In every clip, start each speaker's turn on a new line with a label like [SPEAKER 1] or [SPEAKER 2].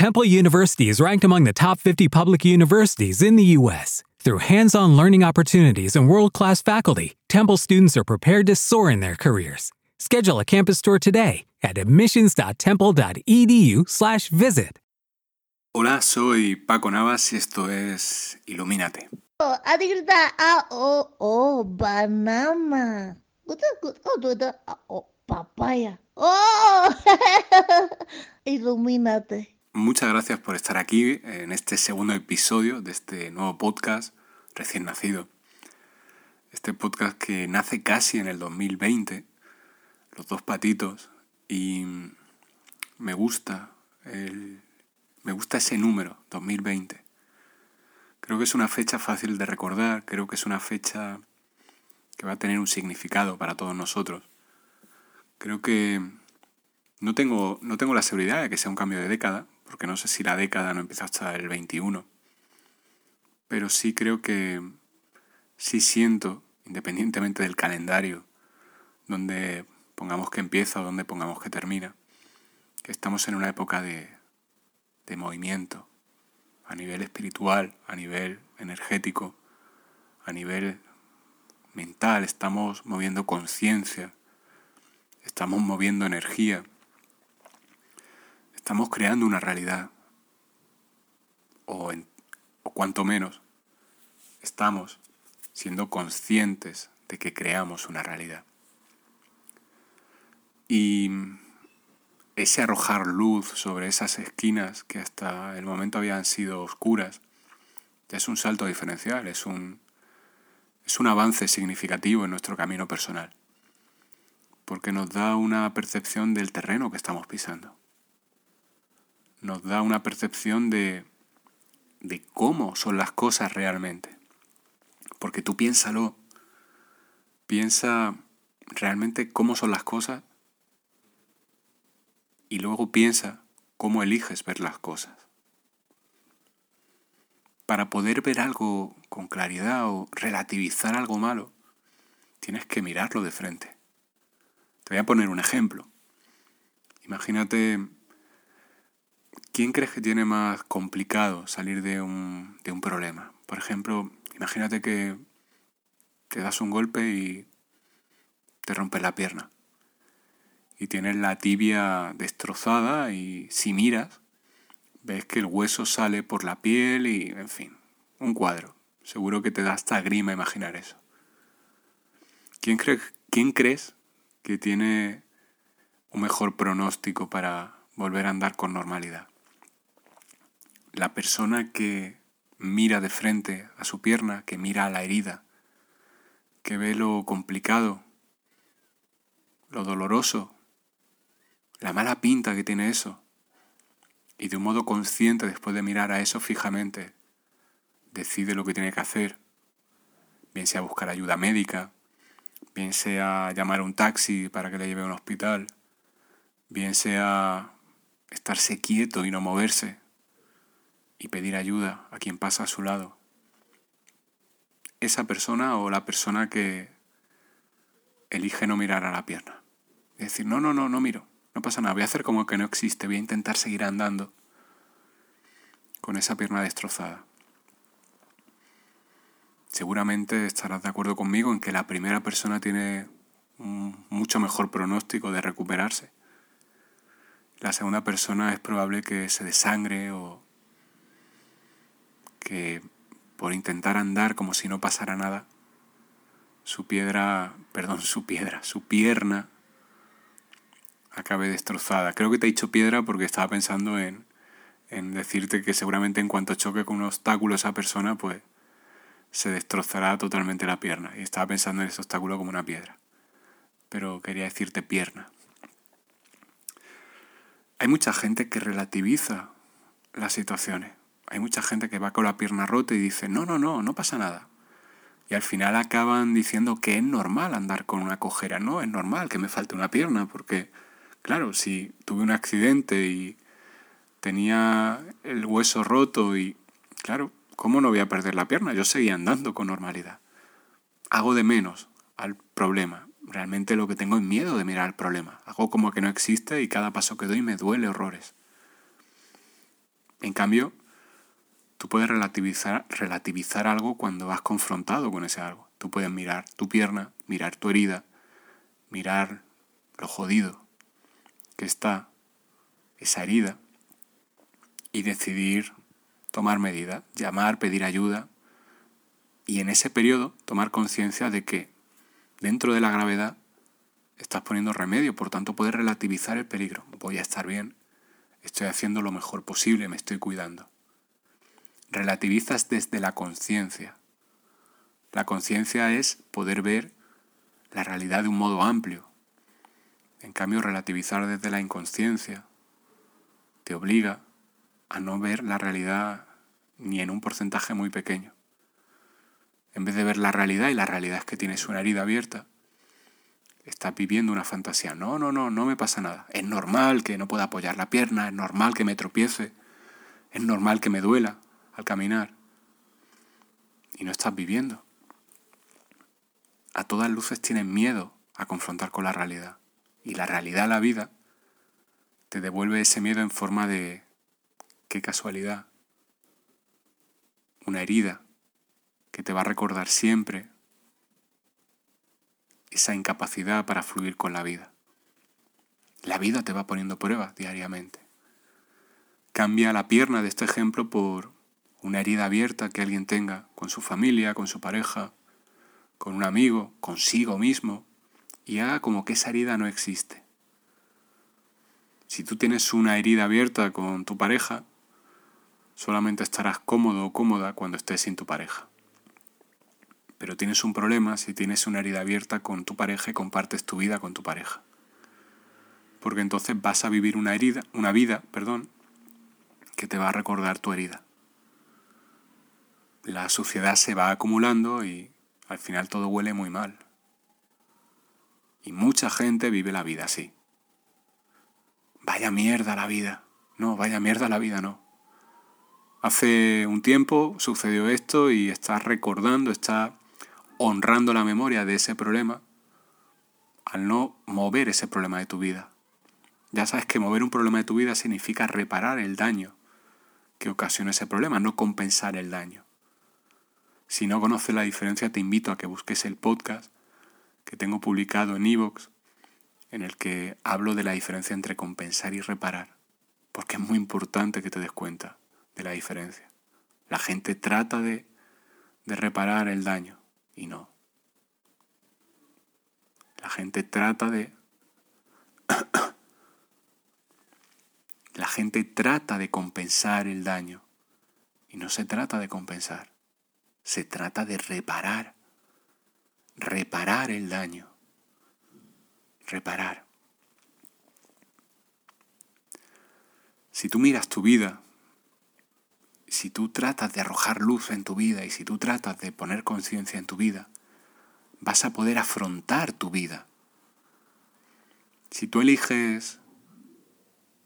[SPEAKER 1] Temple University is ranked among the top 50 public universities in the U.S. Through hands on learning opportunities and world class faculty, Temple students are prepared to soar in their careers. Schedule a campus tour today at admissions.temple.edu/slash visit.
[SPEAKER 2] Hola, soy Paco Navas y esto es Ilumínate.
[SPEAKER 3] Oh, Adirda, ah, oh, oh, banana. Guta, guta, oh, duda, ah, oh, papaya. Oh, ilumínate.
[SPEAKER 2] Muchas gracias por estar aquí en este segundo episodio de este nuevo podcast recién nacido. Este podcast que nace casi en el 2020, los dos patitos, y me gusta el, me gusta ese número, 2020. Creo que es una fecha fácil de recordar, creo que es una fecha que va a tener un significado para todos nosotros. Creo que no tengo, no tengo la seguridad de que sea un cambio de década, porque no sé si la década no empieza hasta el 21, pero sí creo que sí siento, independientemente del calendario, donde pongamos que empieza o donde pongamos que termina, que estamos en una época de, de movimiento, a nivel espiritual, a nivel energético, a nivel mental, estamos moviendo conciencia, estamos moviendo energía estamos creando una realidad, o, en, o cuanto menos estamos siendo conscientes de que creamos una realidad. Y ese arrojar luz sobre esas esquinas que hasta el momento habían sido oscuras, ya es un salto diferencial, es un, es un avance significativo en nuestro camino personal, porque nos da una percepción del terreno que estamos pisando nos da una percepción de, de cómo son las cosas realmente. Porque tú piénsalo, piensa realmente cómo son las cosas y luego piensa cómo eliges ver las cosas. Para poder ver algo con claridad o relativizar algo malo, tienes que mirarlo de frente. Te voy a poner un ejemplo. Imagínate ¿Quién crees que tiene más complicado salir de un, de un problema? Por ejemplo, imagínate que te das un golpe y te rompes la pierna. Y tienes la tibia destrozada y si miras, ves que el hueso sale por la piel y, en fin, un cuadro. Seguro que te da hasta grima imaginar eso. ¿Quién, ¿Quién crees que tiene un mejor pronóstico para volver a andar con normalidad? La persona que mira de frente a su pierna, que mira a la herida, que ve lo complicado, lo doloroso, la mala pinta que tiene eso, y de un modo consciente después de mirar a eso fijamente, decide lo que tiene que hacer, bien sea buscar ayuda médica, bien sea llamar a un taxi para que le lleve a un hospital, bien sea estarse quieto y no moverse, y pedir ayuda a quien pasa a su lado. Esa persona o la persona que elige no mirar a la pierna. Es decir, no, no, no, no miro, no pasa nada, voy a hacer como que no existe, voy a intentar seguir andando con esa pierna destrozada. Seguramente estarás de acuerdo conmigo en que la primera persona tiene un mucho mejor pronóstico de recuperarse. La segunda persona es probable que se desangre o que por intentar andar como si no pasara nada, su piedra, perdón, su piedra, su pierna acabe destrozada. Creo que te he dicho piedra porque estaba pensando en, en decirte que seguramente en cuanto choque con un obstáculo esa persona, pues se destrozará totalmente la pierna. Y estaba pensando en ese obstáculo como una piedra. Pero quería decirte pierna. Hay mucha gente que relativiza las situaciones. Hay mucha gente que va con la pierna rota y dice, no, no, no, no pasa nada. Y al final acaban diciendo que es normal andar con una cojera. No, es normal que me falte una pierna, porque, claro, si tuve un accidente y tenía el hueso roto y, claro, ¿cómo no voy a perder la pierna? Yo seguía andando con normalidad. Hago de menos al problema. Realmente lo que tengo es miedo de mirar el problema. Hago como que no existe y cada paso que doy me duele horrores. En cambio, tú puedes relativizar, relativizar algo cuando vas confrontado con ese algo. Tú puedes mirar tu pierna, mirar tu herida, mirar lo jodido que está esa herida y decidir tomar medidas, llamar, pedir ayuda y en ese periodo tomar conciencia de que dentro de la gravedad estás poniendo remedio, por tanto puedes relativizar el peligro. Voy a estar bien, estoy haciendo lo mejor posible, me estoy cuidando. Relativizas desde la conciencia. La conciencia es poder ver la realidad de un modo amplio. En cambio, relativizar desde la inconsciencia te obliga a no ver la realidad ni en un porcentaje muy pequeño. En vez de ver la realidad, y la realidad es que tienes una herida abierta, estás viviendo una fantasía. No, no, no, no me pasa nada. Es normal que no pueda apoyar la pierna, es normal que me tropiece, es normal que me duela al caminar. Y no estás viviendo. A todas luces tienes miedo a confrontar con la realidad. Y la realidad, la vida, te devuelve ese miedo en forma de, qué casualidad, una herida que te va a recordar siempre esa incapacidad para fluir con la vida. La vida te va poniendo pruebas diariamente. Cambia la pierna de este ejemplo por una herida abierta que alguien tenga con su familia, con su pareja, con un amigo, consigo mismo, y haga como que esa herida no existe. Si tú tienes una herida abierta con tu pareja, solamente estarás cómodo o cómoda cuando estés sin tu pareja. Pero tienes un problema si tienes una herida abierta con tu pareja y compartes tu vida con tu pareja. Porque entonces vas a vivir una herida, una vida, perdón, que te va a recordar tu herida. La suciedad se va acumulando y al final todo huele muy mal. Y mucha gente vive la vida así. Vaya mierda la vida. No, vaya mierda la vida, no. Hace un tiempo sucedió esto y estás recordando, estás honrando la memoria de ese problema al no mover ese problema de tu vida. Ya sabes que mover un problema de tu vida significa reparar el daño que ocasiona ese problema, no compensar el daño. Si no conoces la diferencia, te invito a que busques el podcast que tengo publicado en Evox, en el que hablo de la diferencia entre compensar y reparar, porque es muy importante que te des cuenta de la diferencia. La gente trata de, de reparar el daño, y no. La gente trata de... La gente trata de compensar el daño y no se trata de compensar, se trata de reparar, reparar el daño, reparar. Si tú miras tu vida si tú tratas de arrojar luz en tu vida y si tú tratas de poner conciencia en tu vida, vas a poder afrontar tu vida. Si tú eliges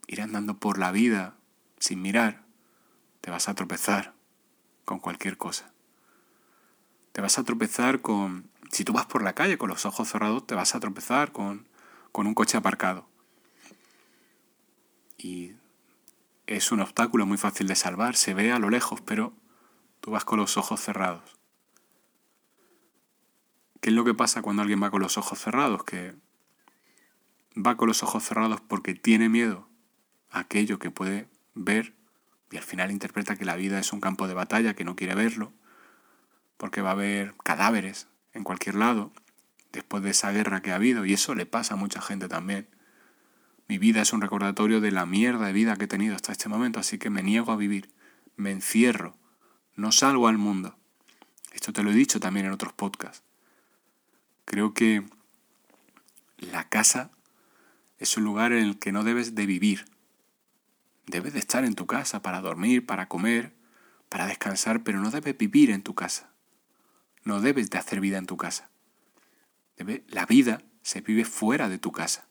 [SPEAKER 2] ir andando por la vida sin mirar, te vas a tropezar con cualquier cosa. Te vas a tropezar con... Si tú vas por la calle con los ojos cerrados, te vas a tropezar con, con un coche aparcado. Y es un obstáculo muy fácil de salvar, se ve a lo lejos, pero tú vas con los ojos cerrados. ¿Qué es lo que pasa cuando alguien va con los ojos cerrados? Que va con los ojos cerrados porque tiene miedo a aquello que puede ver y al final interpreta que la vida es un campo de batalla, que no quiere verlo, porque va a haber cadáveres en cualquier lado después de esa guerra que ha habido y eso le pasa a mucha gente también. Mi vida es un recordatorio de la mierda de vida que he tenido hasta este momento, así que me niego a vivir, me encierro, no salgo al mundo. Esto te lo he dicho también en otros podcasts. Creo que la casa es un lugar en el que no debes de vivir. Debes de estar en tu casa para dormir, para comer, para descansar, pero no debes vivir en tu casa. No debes de hacer vida en tu casa. la vida se vive fuera de tu casa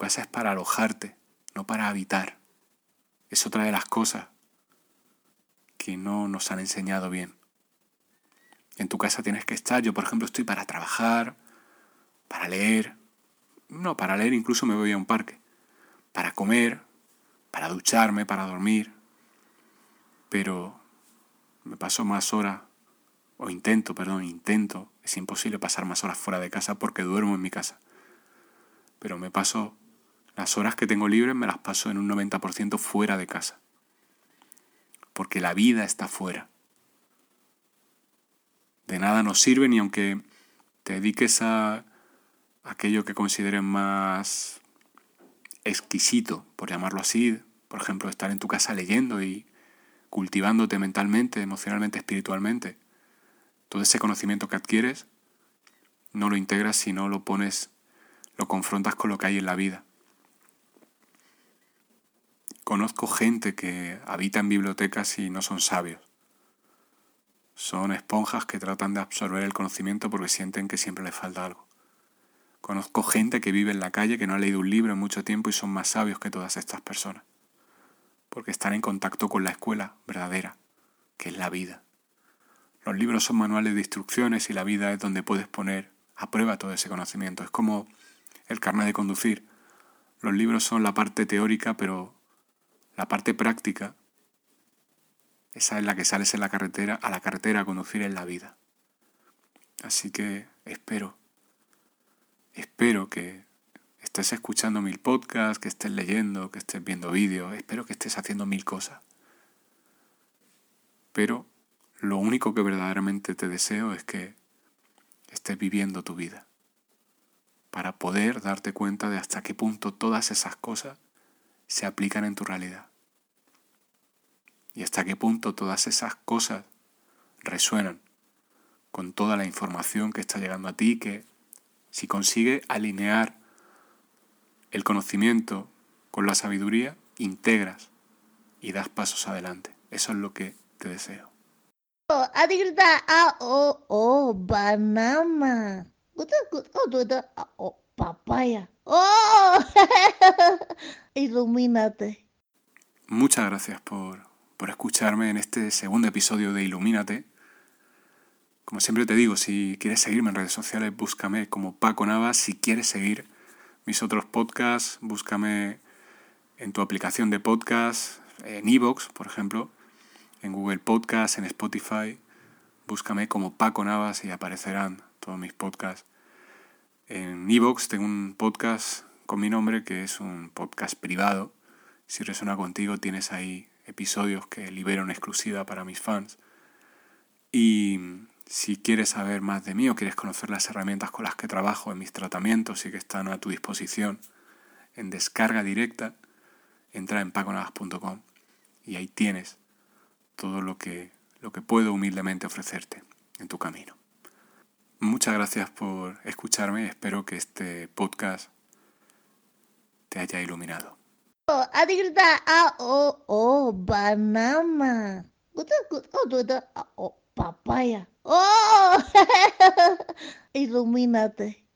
[SPEAKER 2] casa es para alojarte, no para habitar. Es otra de las cosas que no nos han enseñado bien. En tu casa tienes que estar, yo por ejemplo estoy para trabajar, para leer, no, para leer incluso me voy a un parque, para comer, para ducharme, para dormir, pero me paso más horas, o intento, perdón, intento, es imposible pasar más horas fuera de casa porque duermo en mi casa, pero me paso, las horas que tengo libres me las paso en un 90% fuera de casa, porque la vida está fuera. De nada nos sirve ni aunque te dediques a aquello que consideres más exquisito, por llamarlo así, por ejemplo, estar en tu casa leyendo y cultivándote mentalmente, emocionalmente, espiritualmente. Todo ese conocimiento que adquieres no lo integras si no lo pones, lo confrontas con lo que hay en la vida. Conozco gente que habita en bibliotecas y no son sabios. Son esponjas que tratan de absorber el conocimiento porque sienten que siempre les falta algo. Conozco gente que vive en la calle que no ha leído un libro en mucho tiempo y son más sabios que todas estas personas. Porque están en contacto con la escuela verdadera, que es la vida. Los libros son manuales de instrucciones y la vida es donde puedes poner a prueba todo ese conocimiento. Es como el carnet de conducir. Los libros son la parte teórica, pero la parte práctica esa es la que sales en la carretera, a la carretera a conducir en la vida. Así que espero, espero que estés escuchando mil podcasts, que estés leyendo, que estés viendo vídeos, espero que estés haciendo mil cosas. Pero lo único que verdaderamente te deseo es que estés viviendo tu vida, para poder darte cuenta de hasta qué punto todas esas cosas se aplican en tu realidad y hasta qué punto todas esas cosas resuenan con toda la información que está llegando a ti, que si consigue alinear el conocimiento con la sabiduría, integras y das pasos adelante. Eso es lo que te deseo.
[SPEAKER 3] Oh, oh, oh, banana. Oh, papaya. Oh, ilumínate.
[SPEAKER 2] Muchas gracias por por escucharme en este segundo episodio de Ilumínate. Como siempre te digo, si quieres seguirme en redes sociales, búscame como Paco Navas. Si quieres seguir mis otros podcasts, búscame en tu aplicación de podcast, en Evox, por ejemplo, en Google Podcast, en Spotify. Búscame como Paco Navas y aparecerán todos mis podcasts. En Evox tengo un podcast con mi nombre que es un podcast privado. Si resuena contigo, tienes ahí episodios que libero en exclusiva para mis fans. Y si quieres saber más de mí o quieres conocer las herramientas con las que trabajo en mis tratamientos y que están a tu disposición en descarga directa, entra en paconavas.com y ahí tienes todo lo que, lo que puedo humildemente ofrecerte en tu camino. Muchas gracias por escucharme espero que este podcast te haya iluminado.
[SPEAKER 3] Papaya. Oh, ilumínate.